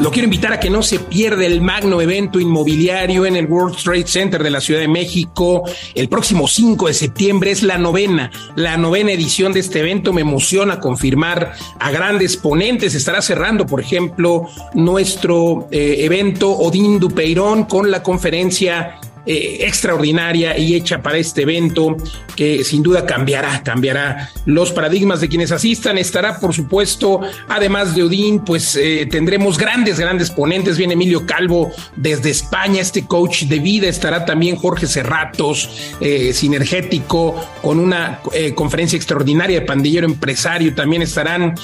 Lo quiero invitar a que no se pierda el magno evento inmobiliario en el World Trade Center de la Ciudad de México. El próximo 5 de septiembre es la novena, la novena edición de este evento. Me emociona confirmar a grandes ponentes. Estará cerrando, por ejemplo, nuestro eh, evento Odín Dupeirón con la conferencia eh, extraordinaria y hecha para este evento que sin duda cambiará, cambiará los paradigmas de quienes asistan. Estará, por supuesto, además de Odín, pues eh, tendremos grandes, grandes ponentes. Viene Emilio Calvo desde España, este coach de vida. Estará también Jorge Cerratos, eh, sinergético, con una conferencia extraordinaria de pandillero empresario. También estarán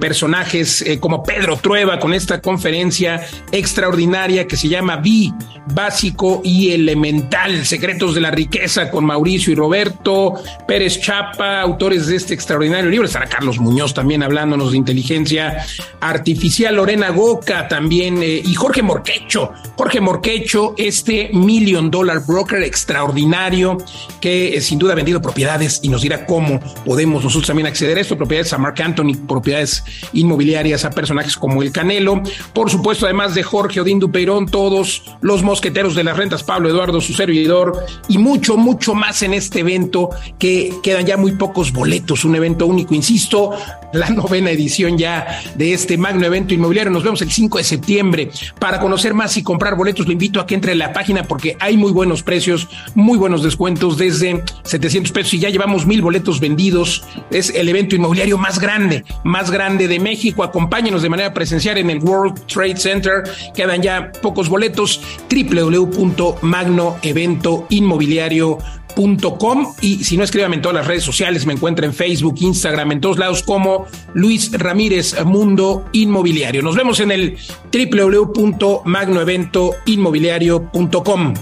personajes como Pedro Trueba con esta conferencia extraordinaria que se llama Vi Básico y Elemental Secretos de la Riqueza con Mauricio y Roberto, Pérez Chapa, autores de este extraordinario libro. Estará Carlos Muñoz también hablándonos de inteligencia artificial, Lorena Goca también eh, y Jorge Morquecho. Jorge Morquecho, este Million Dollar Broker extraordinario que eh, sin duda ha vendido propiedades y nos dirá cómo podemos nosotros también acceder a esto, propiedades a Mark Anthony, propiedades inmobiliarias a personajes como el Canelo. Por supuesto, además de Jorge Odín Dupeirón, todos los mosqueteros de las rentas, Pablo Eduardo su servidor, y mucho, mucho más en este evento que quedan ya muy pocos boletos, un evento único, insisto, la novena edición ya de este magno evento inmobiliario. Nos vemos el 5 de septiembre. Para conocer más y comprar boletos, lo invito a que entre en la página porque hay muy buenos precios, muy buenos descuentos desde 700 pesos y ya llevamos mil boletos vendidos. Es el evento inmobiliario más grande, más grande de México. Acompáñenos de manera presencial en el World Trade Center. Quedan ya pocos boletos. www.magnoeventoinmobiliario.com y si no escríbame en todas las redes sociales, me encuentra en Facebook, Instagram, en todos lados como Luis Ramírez Mundo Inmobiliario. Nos vemos en el www.magnoeventoinmobiliario.com.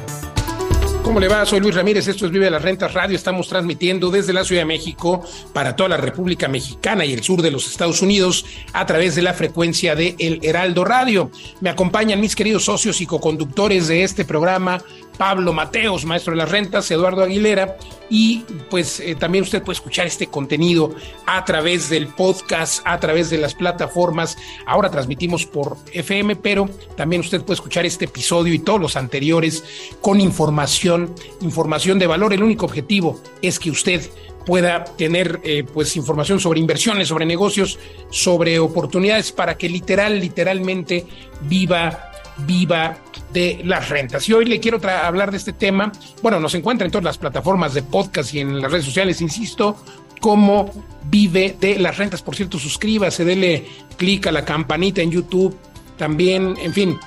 ¿Cómo le va? Soy Luis Ramírez, esto es Vive las Rentas Radio. Estamos transmitiendo desde la Ciudad de México para toda la República Mexicana y el sur de los Estados Unidos a través de la frecuencia de El Heraldo Radio. Me acompañan mis queridos socios y coconductores de este programa, Pablo Mateos, maestro de las rentas, Eduardo Aguilera, y pues eh, también usted puede escuchar este contenido a través del podcast, a través de las plataformas. Ahora transmitimos por FM, pero también usted puede escuchar este episodio y todos los anteriores con información, información de valor. El único objetivo es que usted pueda tener eh, pues información sobre inversiones, sobre negocios, sobre oportunidades para que literal, literalmente viva viva de las rentas. Y hoy le quiero hablar de este tema. Bueno, nos encuentra en todas las plataformas de podcast y en las redes sociales, insisto, cómo vive de las rentas. Por cierto, suscríbase, dele clic a la campanita en YouTube también, en fin.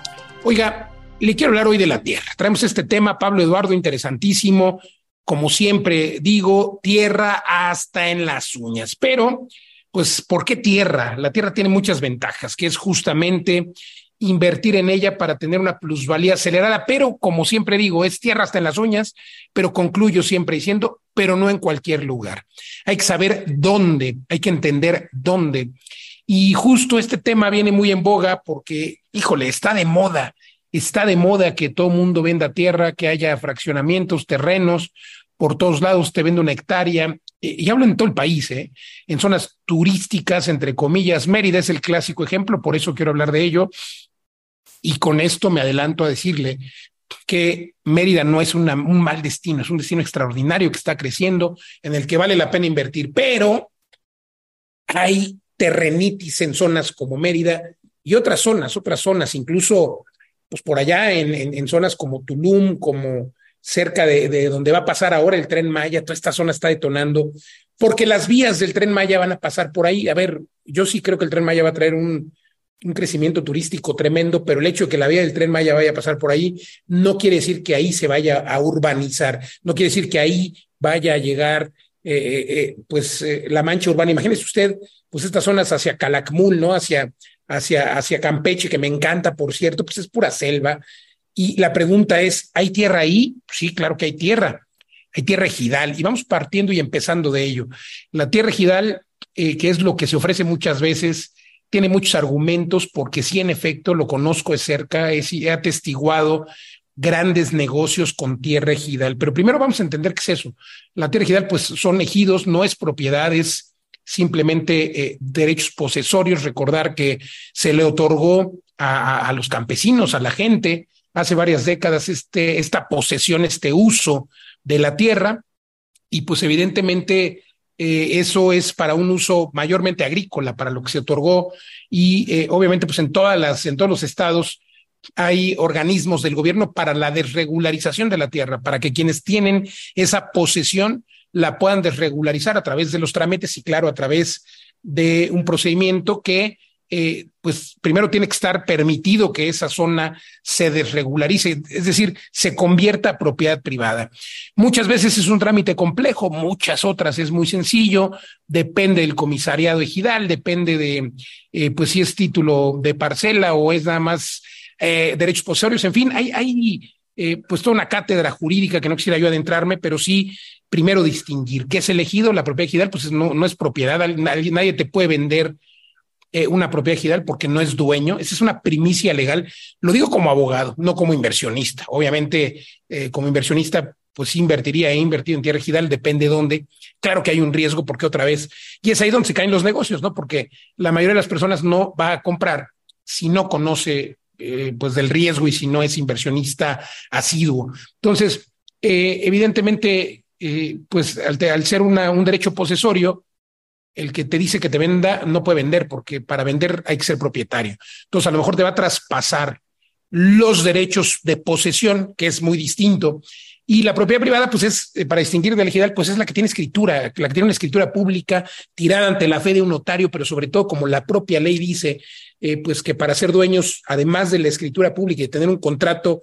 Oiga, le quiero hablar hoy de la tierra. Traemos este tema, Pablo Eduardo, interesantísimo. Como siempre digo, tierra hasta en las uñas. Pero, pues, ¿por qué tierra? La tierra tiene muchas ventajas, que es justamente invertir en ella para tener una plusvalía acelerada, pero como siempre digo, es tierra hasta en las uñas, pero concluyo siempre diciendo, pero no en cualquier lugar. Hay que saber dónde, hay que entender dónde. Y justo este tema viene muy en boga porque, híjole, está de moda, está de moda que todo mundo venda tierra, que haya fraccionamientos, terrenos, por todos lados te vende una hectárea, eh, y hablo en todo el país, ¿eh? en zonas turísticas, entre comillas. Mérida es el clásico ejemplo, por eso quiero hablar de ello. Y con esto me adelanto a decirle que Mérida no es un mal destino, es un destino extraordinario que está creciendo, en el que vale la pena invertir, pero hay terrenitis en zonas como Mérida y otras zonas, otras zonas, incluso pues por allá en, en zonas como Tulum, como cerca de, donde va a pasar ahora el tren Maya, toda esta zona está detonando, porque las vías del tren Maya van a pasar por ahí. A ver, yo sí creo que el tren Maya va a traer un, un crecimiento turístico tremendo, pero el hecho de que la vía del tren Maya vaya a pasar por ahí no quiere decir que ahí se vaya a urbanizar, no quiere decir que ahí vaya a llegar eh, eh, eh, pues la mancha urbana. Imagínese usted, pues estas zonas hacia Calakmul, ¿no? Hacia, hacia, hacia Campeche, que me encanta, por cierto, pues es pura selva, y la pregunta es, ¿hay tierra ahí? Sí, claro que hay tierra. Hay tierra ejidal y vamos partiendo y empezando de ello. La tierra ejidal, que es lo que se ofrece muchas veces, tiene muchos argumentos porque sí, en efecto, lo conozco de cerca, he atestiguado grandes negocios con tierra ejidal. Pero primero vamos a entender qué es eso. La tierra ejidal, pues son ejidos, no es propiedad, es simplemente eh, derechos posesorios. Recordar que se le otorgó a, los campesinos, a la gente. Hace varias décadas este, esta posesión, este uso de la tierra y pues evidentemente eh, eso es para un uso mayormente agrícola, para lo que se otorgó. Y eh, obviamente pues en todas las, en todos los estados hay organismos del gobierno para la desregularización de la tierra, para que quienes tienen esa posesión la puedan desregularizar a través de los trámites y claro, a través de un procedimiento que eh, pues primero tiene que estar permitido que esa zona se desregularice, es decir, se convierta a propiedad privada. Muchas veces es un trámite complejo, muchas otras es muy sencillo, depende del comisariado ejidal, depende de, eh, pues si es título de parcela o es nada más eh, derechos posesorios, en fin, hay, hay pues toda una cátedra jurídica que no quisiera yo adentrarme, pero sí primero distinguir qué es elegido, la propiedad ejidal, pues no, no es propiedad, nadie, nadie te puede vender eh, una propiedad ejidal porque no es dueño. Esa es una primicia legal. Lo digo como abogado, no como inversionista. Obviamente, eh, como inversionista, pues invertiría e invertido en tierra ejidal, depende de dónde. Claro que hay un riesgo porque otra vez, y es ahí donde se caen los negocios, ¿no? Porque la mayoría de las personas no va a comprar si no conoce eh, pues del riesgo y si no es inversionista asiduo. Entonces, evidentemente, pues al, ser un derecho posesorio, el que te dice que te venda no puede vender porque para vender hay que ser propietario. Entonces a lo mejor te va a traspasar los derechos de posesión, que es muy distinto. Y la propiedad privada, pues es, eh, para distinguir del ejidal, pues es la que tiene escritura, la que tiene una escritura pública tirada ante la fe de un notario, pero sobre todo como la propia ley dice, eh, pues que para ser dueños, además de la escritura pública y tener un contrato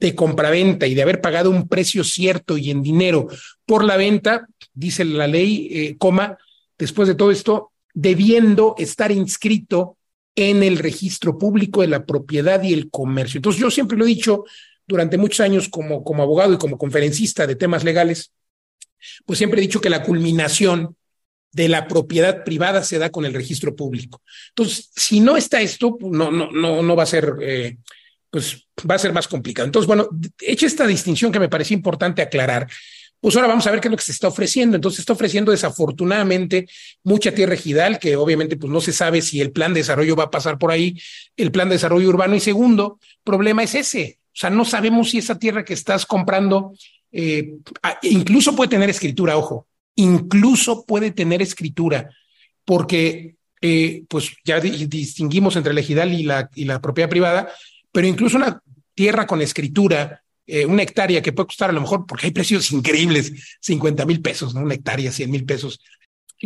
de compraventa y de haber pagado un precio cierto y en dinero por la venta, dice la ley, eh, coma, después de todo esto, debiendo estar inscrito en el registro público de la propiedad y el comercio. Entonces, yo siempre lo he dicho durante muchos años como, como abogado y como conferencista de temas legales, pues siempre he dicho que la culminación de la propiedad privada se da con el registro público. Entonces, si no está esto, pues, no, no, no, no va a ser, eh, pues va a ser más complicado. Entonces, bueno, hecha esta distinción que me parecía importante aclarar, pues ahora vamos a ver qué es lo que se está ofreciendo. Entonces está ofreciendo desafortunadamente mucha tierra ejidal, que obviamente pues no se sabe si el plan de desarrollo va a pasar por ahí, el plan de desarrollo urbano. Y segundo, problema es ese. O sea, no sabemos si esa tierra que estás comprando, eh, incluso puede tener escritura, ojo, incluso puede tener escritura, porque eh, pues ya distinguimos entre el ejidal y la, y la propiedad privada, pero incluso una tierra con escritura eh, una hectárea que puede costar a lo mejor, porque hay precios increíbles, 50 mil pesos, ¿no? Una hectárea, 100 mil pesos.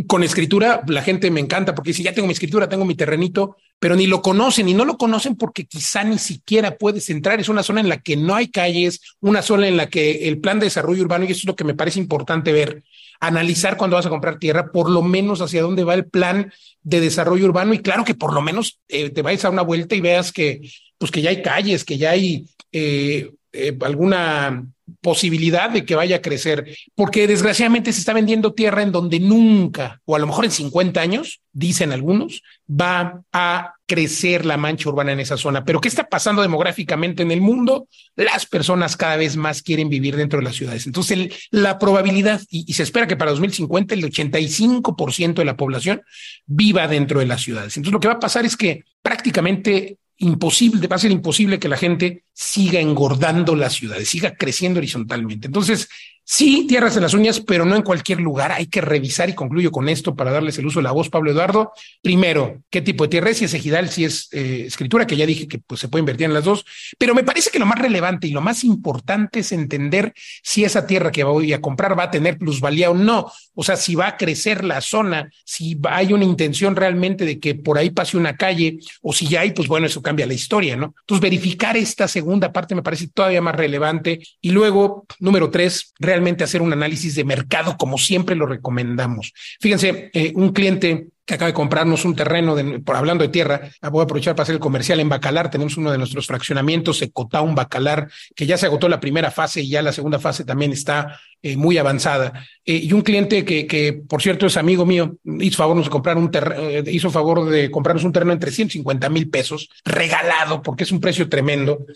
Con escritura, la gente me encanta porque dice, ya tengo mi escritura, tengo mi terrenito, pero ni lo conocen y no lo conocen porque quizá ni siquiera puedes entrar. Es una zona en la que no hay calles, una zona en la que el plan de desarrollo urbano, y eso es lo que me parece importante ver, analizar cuando vas a comprar tierra, por lo menos hacia dónde va el plan de desarrollo urbano y claro que por lo menos eh, te vayas a una vuelta y veas que, pues que ya hay calles, que ya hay eh, eh, alguna posibilidad de que vaya a crecer, porque desgraciadamente se está vendiendo tierra en donde nunca, o a lo mejor en 50 años, dicen algunos, va a crecer la mancha urbana en esa zona. Pero ¿qué está pasando demográficamente en el mundo? Las personas cada vez más quieren vivir dentro de las ciudades. Entonces, la probabilidad, y, y, se espera que para 2050 el 85% de la población viva dentro de las ciudades. Entonces, lo que va a pasar es que prácticamente imposible, va a ser imposible que la gente siga engordando las ciudades, siga creciendo horizontalmente. Entonces, Sí, tierras en las uñas, pero no en cualquier lugar. Hay que revisar y concluyo con esto para darles el uso de la voz, Pablo Eduardo. Primero, ¿qué tipo de tierra es? Si es ejidal, si es eh, escritura, que ya dije que pues, se puede invertir en las dos. Pero me parece que lo más relevante y lo más importante es entender si esa tierra que voy a comprar va a tener plusvalía o no. O sea, si va a crecer la zona, si hay una intención realmente de que por ahí pase una calle o si ya hay, pues bueno, eso cambia la historia, ¿no? Entonces, verificar esta segunda parte me parece todavía más relevante. Y luego, número tres, realmente hacer un análisis de mercado como siempre lo recomendamos. Fíjense, eh, un cliente acaba de comprarnos un terreno, por, hablando de tierra, voy a aprovechar para hacer el comercial en Bacalar, tenemos uno de nuestros fraccionamientos, un Bacalar, que ya se agotó la primera fase y ya la segunda fase también está eh, muy avanzada. Eh, y un cliente que, por cierto, es amigo mío, hizo favor de comprar un terreno, hizo favor de comprarnos un terreno en 350 mil pesos, regalado, porque es un precio tremendo,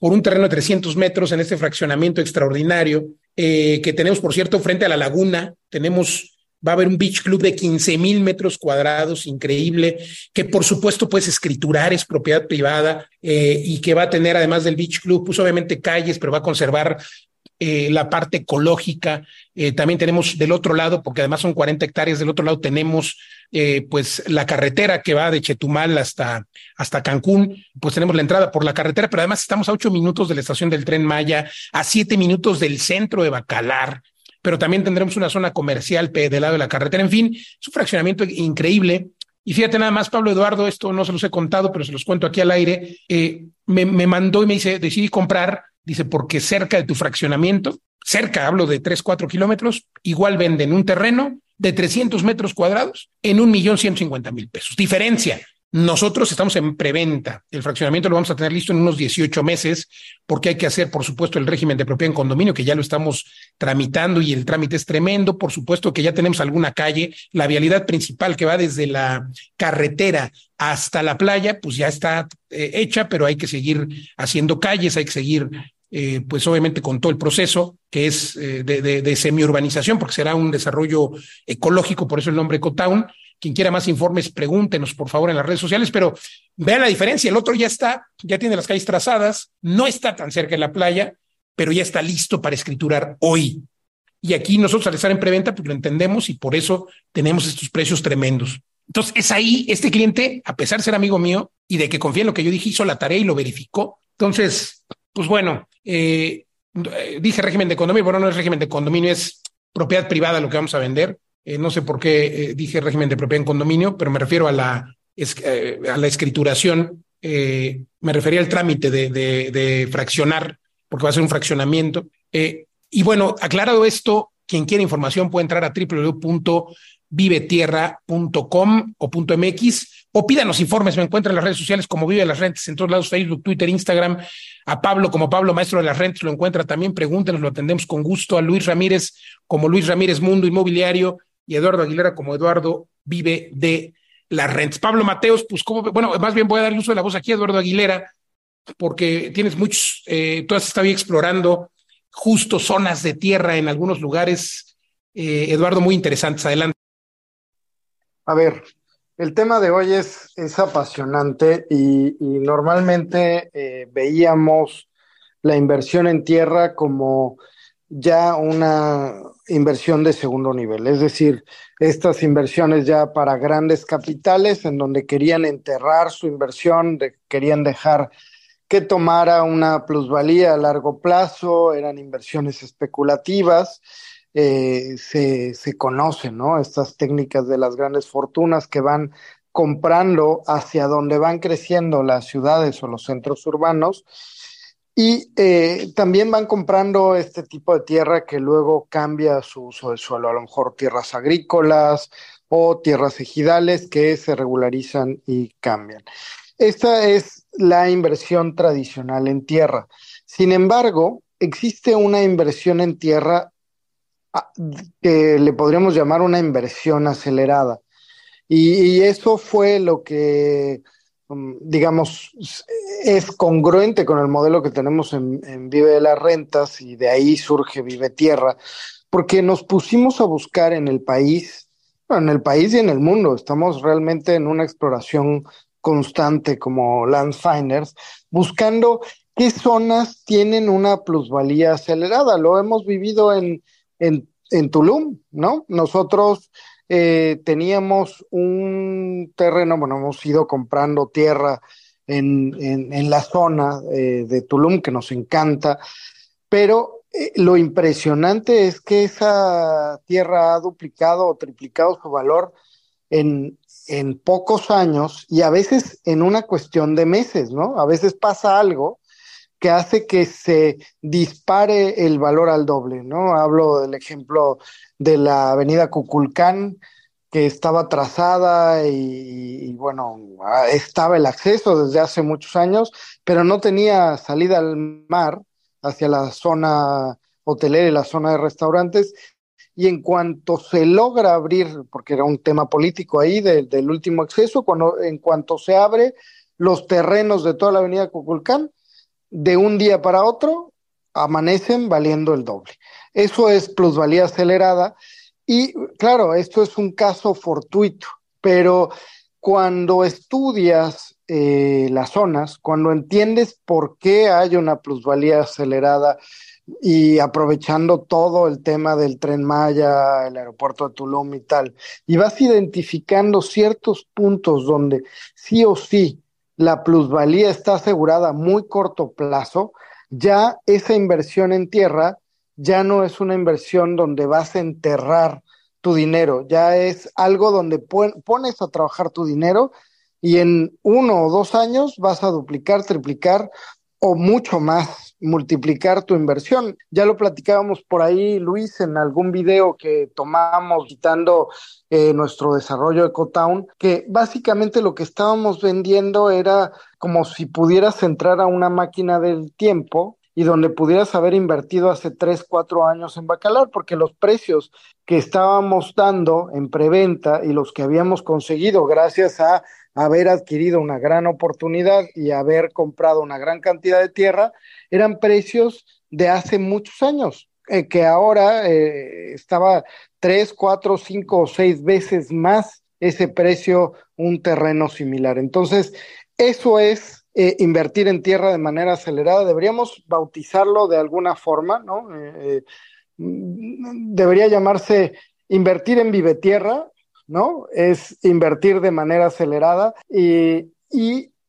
por un terreno de 300 metros en este fraccionamiento extraordinario, eh, que tenemos, por cierto, frente a la laguna, tenemos Va a haber un beach club de 15 mil metros cuadrados, increíble, que por supuesto puedes escriturar, es propiedad privada eh, y que va a tener además del beach club, pues obviamente calles, pero va a conservar eh, la parte ecológica. Eh, también tenemos del otro lado, porque además son 40 hectáreas, del otro lado tenemos pues la carretera que va de Chetumal hasta, hasta Cancún, pues tenemos la entrada por la carretera, pero además estamos a ocho minutos de la estación del tren Maya, a siete minutos del centro de Bacalar, pero también tendremos una zona comercial del lado de la carretera. En fin, es un fraccionamiento increíble. Y fíjate nada más, Pablo Eduardo, esto no se los he contado, pero se los cuento aquí al aire. me, me mandó y me dice, decidí comprar Dice, porque cerca de tu fraccionamiento, cerca, hablo de 3, 4 kilómetros, igual venden un terreno de 300 metros cuadrados en un millón 150 mil pesos. Diferencia. Nosotros estamos en preventa. El fraccionamiento lo vamos a tener listo en unos 18 meses, porque hay que hacer, por supuesto, el régimen de propiedad en condominio, que ya lo estamos tramitando y el trámite es tremendo. Por supuesto que ya tenemos alguna calle. La vialidad principal que va desde la carretera hasta la playa, pues ya está eh, hecha, pero hay que seguir haciendo calles, hay que seguir eh, pues obviamente con todo el proceso que es eh, de, de, de semi-urbanización, porque será un desarrollo ecológico, por eso el nombre Ecotown. Quien quiera más informes, pregúntenos por favor en las redes sociales, pero vean la diferencia. El otro ya está, ya tiene las calles trazadas, no está tan cerca de la playa, pero ya está listo para escriturar hoy. Y aquí nosotros al estar en preventa, pues lo entendemos y por eso tenemos estos precios tremendos. Entonces es ahí, este cliente, a pesar de ser amigo mío y de que confía en lo que yo dije, hizo la tarea y lo verificó. Entonces, pues bueno, eh, dije régimen de condominio, bueno, no es régimen de condominio, es propiedad privada lo que vamos a vender. Eh, no sé por qué eh, dije régimen de propiedad en condominio, pero me refiero a la, a la escrituración, me refería al trámite de, de, fraccionar, porque va a ser un fraccionamiento. y bueno, aclarado esto, quien quiera información puede entrar a www.vivetierra.com o .mx o pídanos informes. Me encuentran en las redes sociales como Vive las Rentas, en todos lados, Facebook, Twitter, Instagram. A Pablo como Pablo, maestro de las rentas, lo encuentra también. Pregúntenos, lo atendemos con gusto. A Luis Ramírez como Luis Ramírez Mundo Inmobiliario y Eduardo Aguilera como Eduardo Vive de las Rentas. Pablo Mateos, pues como, bueno, más bien voy a dar uso de la voz aquí a Eduardo Aguilera, porque tienes muchos, eh, tú has estado explorando justo zonas de tierra en algunos lugares. Eh, Eduardo, muy interesantes. Adelante. A ver, el tema de hoy es, es apasionante y, normalmente eh, veíamos la inversión en tierra como ya una inversión de segundo nivel, es decir, estas inversiones ya para grandes capitales en donde querían enterrar su inversión, querían dejar que tomara una plusvalía a largo plazo, eran inversiones especulativas eh, se, se conocen, ¿no? Estas técnicas de las grandes fortunas que van comprando hacia donde van creciendo las ciudades o los centros urbanos y eh, también van comprando este tipo de tierra que luego cambia su uso de suelo, a lo mejor tierras agrícolas o tierras ejidales que se regularizan y cambian. Esta es la inversión tradicional en tierra. Sin embargo, existe una inversión en tierra Ah, que le podríamos llamar una inversión acelerada. Y, eso fue lo que, digamos, es congruente con el modelo que tenemos en, Vive de las Rentas y de ahí surge Vive Tierra, porque nos pusimos a buscar en el país, en el país y en el mundo, estamos realmente en una exploración constante como Landfinders, buscando qué zonas tienen una plusvalía acelerada. Lo hemos vivido en, en, en Tulum, ¿no? Nosotros eh, teníamos un terreno, bueno, hemos ido comprando tierra en, en, la zona eh, de Tulum que nos encanta, pero eh, lo impresionante es que esa tierra ha duplicado o triplicado su valor en, en pocos años y a veces en una cuestión de meses, ¿no? A veces pasa algo que hace que se dispare el valor al doble, ¿no? Hablo del ejemplo de la avenida Cuculcán, que estaba trazada y, bueno, estaba el acceso desde hace muchos años, pero no tenía salida al mar hacia la zona hotelera y la zona de restaurantes. Y en cuanto se logra abrir, porque era un tema político ahí del último acceso, cuando en cuanto se abre los terrenos de toda la avenida Cuculcán, de un día para otro amanecen valiendo el doble. Eso es plusvalía acelerada Y claro, esto es un caso fortuito, pero cuando estudias eh, las zonas, cuando entiendes por qué hay una plusvalía acelerada y aprovechando todo el tema del tren Maya, el aeropuerto de Tulum y tal, y vas identificando ciertos puntos donde sí o sí la plusvalía está asegurada a muy corto plazo, ya esa inversión en tierra ya no es una inversión donde vas a enterrar tu dinero, ya es algo donde pones a trabajar tu dinero y en uno o dos años vas a duplicar, triplicar o mucho más multiplicar tu inversión. Ya lo platicábamos por ahí, Luis, en algún video que tomamos quitando eh, nuestro desarrollo de Ecotown, que básicamente lo que estábamos vendiendo era como si pudieras entrar a una máquina del tiempo y donde pudieras haber invertido hace tres, cuatro años en Bacalar, porque los precios que estábamos dando en preventa y los que habíamos conseguido gracias a haber adquirido una gran oportunidad y haber comprado una gran cantidad de tierra, eran precios de hace muchos años, eh, que ahora eh, estaba tres, cuatro, cinco o seis veces más ese precio un terreno similar. Entonces, eso es eh, invertir en tierra de manera acelerada, deberíamos bautizarlo de alguna forma, ¿no? Eh, debería llamarse invertir en vive tierra, ¿no? Es invertir de manera acelerada y,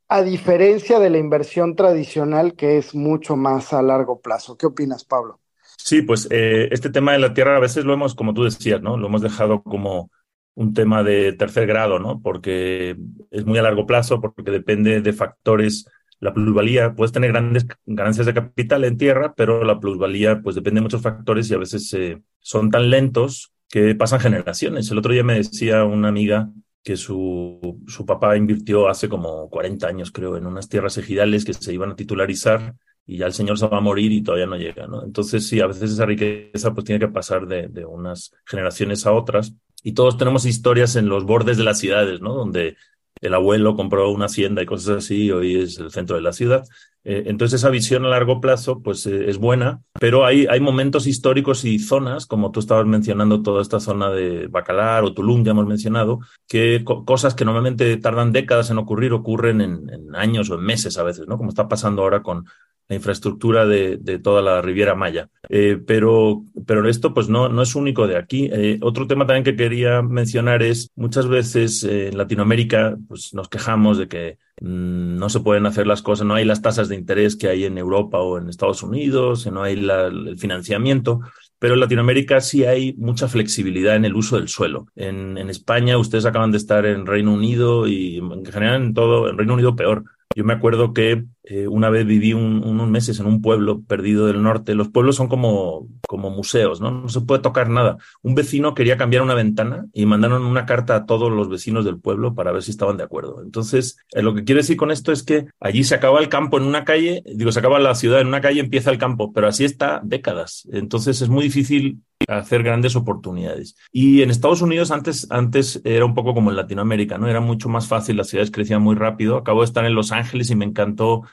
a diferencia de la inversión tradicional que es mucho más a largo plazo. ¿Qué opinas, Pablo? Sí, pues este tema de la tierra a veces lo hemos, como tú decías, ¿no? Lo hemos dejado como un tema de tercer grado, ¿no? Porque es muy a largo plazo, porque depende de factores. La plusvalía, puedes tener grandes ganancias de capital en tierra, pero la plusvalía, pues depende de muchos factores y a veces eh, son tan lentos que pasan generaciones. El otro día me decía una amiga que su, su papá invirtió hace como 40 años, creo, en unas tierras ejidales que se iban a titularizar y ya el señor se va a morir y todavía no llega, ¿no? Entonces, sí, a veces esa riqueza pues tiene que pasar de, de unas generaciones a otras y todos tenemos historias en los bordes de las ciudades, ¿no? Donde el abuelo compró una hacienda y cosas así, hoy es el centro de la ciudad. Eh, entonces esa visión a largo plazo pues eh, es buena, pero hay, hay momentos históricos y zonas, como tú estabas mencionando toda esta zona de Bacalar o Tulum, ya hemos mencionado, que cosas que normalmente tardan décadas en ocurrir ocurren en, en, años o en meses a veces, ¿no? Como está pasando ahora con la infraestructura de, de toda la Riviera Maya. Eh, pero, pero esto pues no, no es único de aquí. Eh, otro tema también que quería mencionar es muchas veces eh, en Latinoamérica pues nos quejamos de que mm, no se pueden hacer las cosas, no hay las tasas de interés que hay en Europa o en Estados Unidos, no hay la, el financiamiento pero en Latinoamérica sí hay mucha flexibilidad en el uso del suelo. En, en, España ustedes acaban de estar en Reino Unido y en general en todo, en Reino Unido peor. Yo me acuerdo que eh, una vez viví unos meses en un pueblo perdido del norte. Los pueblos son como, como museos, ¿no? No se puede tocar nada. Un vecino quería cambiar una ventana y mandaron una carta a todos los vecinos del pueblo para ver si estaban de acuerdo. Entonces, eh, lo que quiero decir con esto es que allí se acaba el campo en una calle, digo, se acaba la ciudad en una calle, empieza el campo, pero así está décadas. Entonces es muy difícil hacer grandes oportunidades. Y en Estados Unidos antes, antes era un poco como en Latinoamérica, ¿no? Era mucho más fácil, las ciudades crecían muy rápido. Acabo de estar en Los Ángeles y me encantó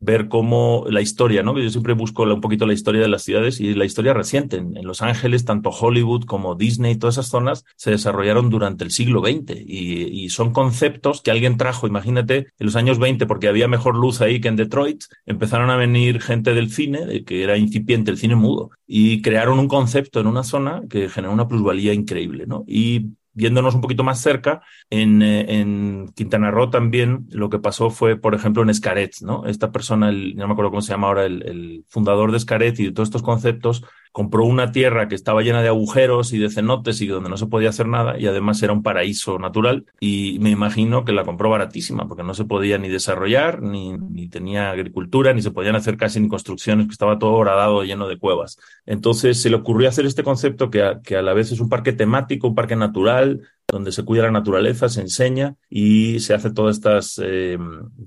ver cómo la historia, ¿no? Yo siempre busco un poquito la historia de las ciudades y la historia reciente. En, Los Ángeles, tanto Hollywood como Disney, todas esas zonas se desarrollaron durante el siglo XX y, y, son conceptos que alguien trajo, imagínate, en los años 20, porque había mejor luz ahí que en Detroit, empezaron a venir gente del cine, que era incipiente el cine mudo, y crearon un concepto en una zona que generó una plusvalía increíble, ¿no? Y viéndonos un poquito más cerca, en, eh, en, Quintana Roo también lo que pasó fue, por ejemplo, en Escaret, ¿no? Esta persona, el, no me acuerdo cómo se llama ahora, el, el, fundador de Escaret y de todos estos conceptos, compró una tierra que estaba llena de agujeros y de cenotes y donde no se podía hacer nada y además era un paraíso natural y me imagino que la compró baratísima porque no se podía ni desarrollar, ni, ni tenía agricultura, ni se podían hacer casi ni construcciones, que estaba todo horadado lleno de cuevas. Entonces se le ocurrió hacer este concepto que que a la vez es un parque temático, un parque natural, donde se cuida la naturaleza, se enseña y se hace todas estas, eh,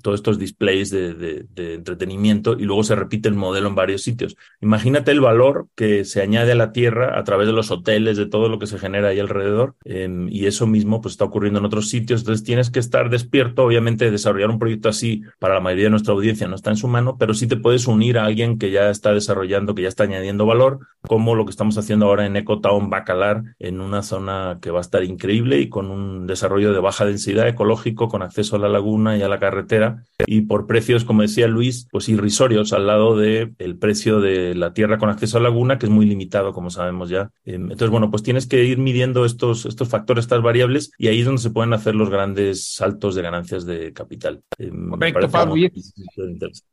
todos estos displays de, entretenimiento y luego se repite el modelo en varios sitios. Imagínate el valor que se añade a la tierra a través de los hoteles, de todo lo que se genera ahí alrededor em, y eso mismo pues está ocurriendo en otros sitios. Entonces tienes que estar despierto. Obviamente desarrollar un proyecto así para la mayoría de nuestra audiencia no está en su mano, pero sí te puedes unir a alguien que ya está desarrollando, que ya está añadiendo valor, como lo que estamos haciendo ahora en Ecotown Bacalar, en una zona que va a estar increíble y con un desarrollo de baja densidad ecológico, con acceso a la laguna y a la carretera, y por precios, como decía Luis, pues irrisorios al lado del el precio de la tierra con acceso a la laguna, que es muy limitado, como sabemos ya. Em, entonces, bueno, pues tienes que ir midiendo estos, estos factores, estas variables, y ahí es donde se pueden hacer los grandes saltos de ganancias de capital. Em, Correcto, Pablo.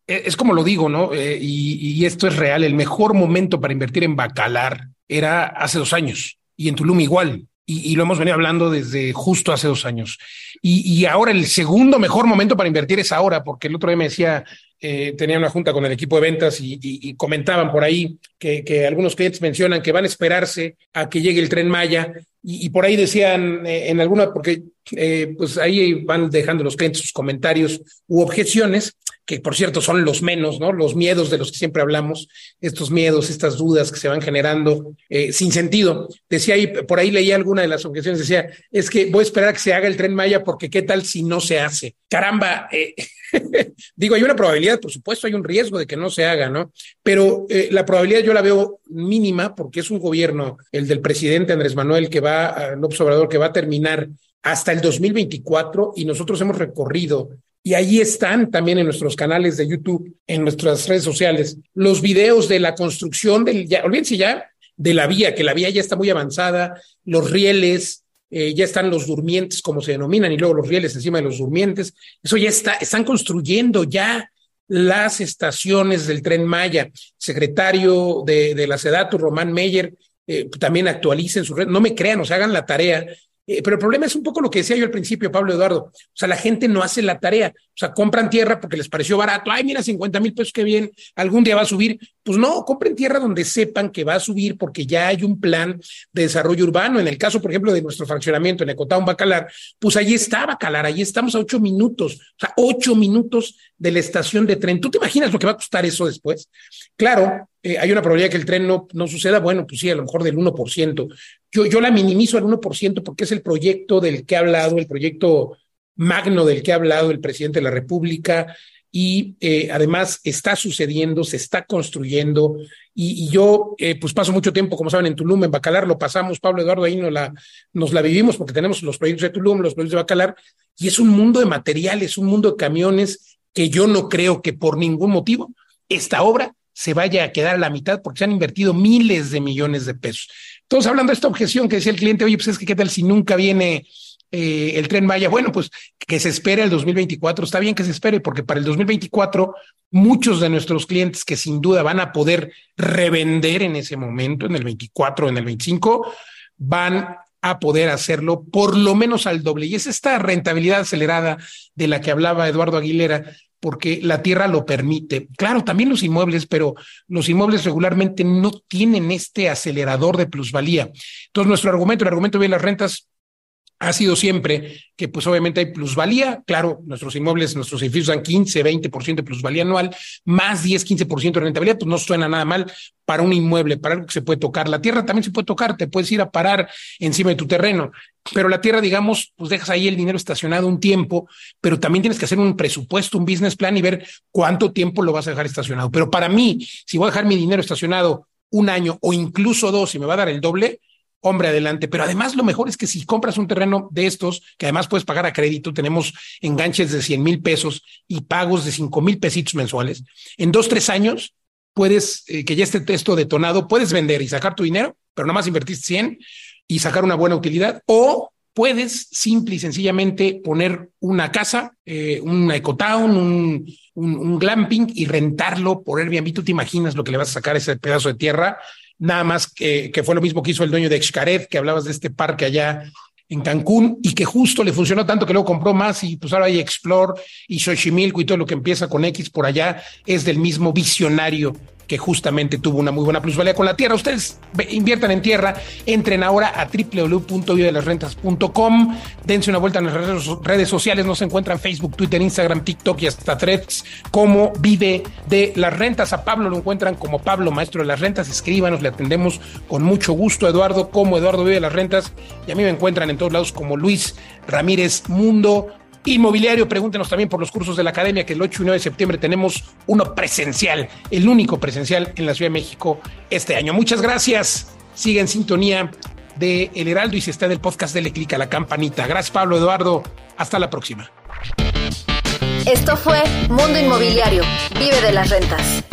es, como lo digo, ¿no? Eh, y, y esto es real. El mejor momento para invertir en Bacalar era hace dos años y en Tulum igual. Y, lo hemos venido hablando desde justo hace dos años. Y, ahora el segundo mejor momento para invertir es ahora, porque el otro día me decía, eh, tenía una junta con el equipo de ventas y, comentaban por ahí que, algunos clientes mencionan que van a esperarse a que llegue el tren Maya. Y, por ahí decían eh, en alguna, porque eh, pues ahí van dejando los clientes sus comentarios u objeciones que por cierto son los menos, ¿no? Los miedos de los que siempre hablamos, estos miedos, estas dudas que se van generando eh, sin sentido. Decía ahí, por ahí leía alguna de las objeciones, decía, es que voy a esperar a que se haga el tren Maya porque qué tal si no se hace. Caramba, eh, digo, hay una probabilidad, por supuesto, hay un riesgo de que no se haga, ¿no? Pero eh, la probabilidad yo la veo mínima porque es un gobierno, el del presidente Andrés Manuel, que va, López Obrador, que va a terminar hasta el 2024 y nosotros hemos recorrido y ahí están también en nuestros canales de YouTube, en nuestras redes sociales, los videos de la construcción del, ya, olvídense ya, de la vía, que la vía ya está muy avanzada, los rieles, eh, ya están los durmientes, como se denominan, y luego los rieles encima de los durmientes. Eso ya está, están construyendo ya las estaciones del tren Maya. Secretario de, de la SEDATU, Román Meyer, eh, también actualicen su red. No me crean, o sea, hagan la tarea eh, pero el problema es un poco lo que decía yo al principio, Pablo Eduardo. O sea, la gente no hace la tarea. O sea, compran tierra porque les pareció barato. Ay, mira, 50 mil pesos, qué bien. Algún día va a subir. Pues no, compren tierra donde sepan que va a subir porque ya hay un plan de desarrollo urbano. En el caso, por ejemplo, de nuestro fraccionamiento en Ecotown Bacalar, pues allí está Bacalar, allí estamos a ocho minutos. O sea, ocho minutos de la estación de tren. ¿Tú te imaginas lo que va a costar eso después? Claro, eh, hay una probabilidad que el tren no, no suceda. Bueno, pues sí, a lo mejor del 1%. Yo, yo la minimizo al 1% porque es el proyecto del que ha hablado, el proyecto magno del que ha hablado el presidente de la República y eh, además está sucediendo, se está construyendo y, yo eh, pues paso mucho tiempo, como saben, en Tulum, en Bacalar, lo pasamos, Pablo Eduardo, ahí nos la, nos la vivimos porque tenemos los proyectos de Tulum, los proyectos de Bacalar y es un mundo de materiales, un mundo de camiones que yo no creo que por ningún motivo esta obra se vaya a quedar a la mitad porque se han invertido miles de millones de pesos. Todos hablando de esta objeción que decía el cliente, oye, pues es que qué tal si nunca viene eh, el tren Maya. Bueno, pues que se espere el 2024. Está bien que se espere porque para el 2024 muchos de nuestros clientes que sin duda van a poder revender en ese momento, en el 24, en el 25, van a poder hacerlo por lo menos al doble. Y es esta rentabilidad acelerada de la que hablaba Eduardo Aguilera, porque la tierra lo permite. Claro, también los inmuebles, pero los inmuebles regularmente no tienen este acelerador de plusvalía. Entonces, nuestro argumento, el argumento de las rentas ha sido siempre que pues obviamente hay plusvalía, claro, nuestros inmuebles, nuestros edificios dan 15, 20% de plusvalía anual, más 10, 15% de rentabilidad, pues no suena nada mal para un inmueble, para algo que se puede tocar. La tierra también se puede tocar, te puedes ir a parar encima de tu terreno, pero la tierra, digamos, pues dejas ahí el dinero estacionado un tiempo, pero también tienes que hacer un presupuesto, un business plan y ver cuánto tiempo lo vas a dejar estacionado. Pero para mí, si voy a dejar mi dinero estacionado un año o incluso dos y me va a dar el doble, hombre, adelante. Pero además lo mejor es que si compras un terreno de estos, que además puedes pagar a crédito, tenemos enganches de 100 mil pesos y pagos de 5 mil pesitos mensuales, en dos, tres años puedes, eh, que ya esté esto detonado, puedes vender y sacar tu dinero, pero nada más invertiste 100 y sacar una buena utilidad, o puedes simple y sencillamente poner una casa, eh, un ecotown, un, un, un, glamping y rentarlo por Airbnb. Tú te imaginas lo que le vas a sacar a ese pedazo de tierra nada más que, que fue lo mismo que hizo el dueño de Xcaret, que hablabas de este parque allá en Cancún y que justo le funcionó tanto que luego compró más y pues ahora hay Explore y Xochimilco y todo lo que empieza con X por allá es del mismo visionario que justamente tuvo una muy buena plusvalía con la tierra. Ustedes inviertan en tierra, entren ahora a www.vivedelasrentas.com, dense una vuelta en las redes sociales, nos encuentran Facebook, Twitter, Instagram, TikTok y hasta Threads como Vive de las Rentas. A Pablo lo encuentran como Pablo, maestro de las rentas, escríbanos, le atendemos con mucho gusto. Eduardo como Eduardo Vive de las Rentas y a mí me encuentran en todos lados como Luis Ramírez Mundo. Inmobiliario, pregúntenos también por los cursos de la academia, que el 8 y 9 de septiembre tenemos uno presencial, el único presencial en la Ciudad de México este año. Muchas gracias. Sigue en sintonía de El Heraldo y si está del podcast, dele clic a la campanita. Gracias, Pablo Eduardo. Hasta la próxima. Esto fue Mundo Inmobiliario. Vive de las rentas.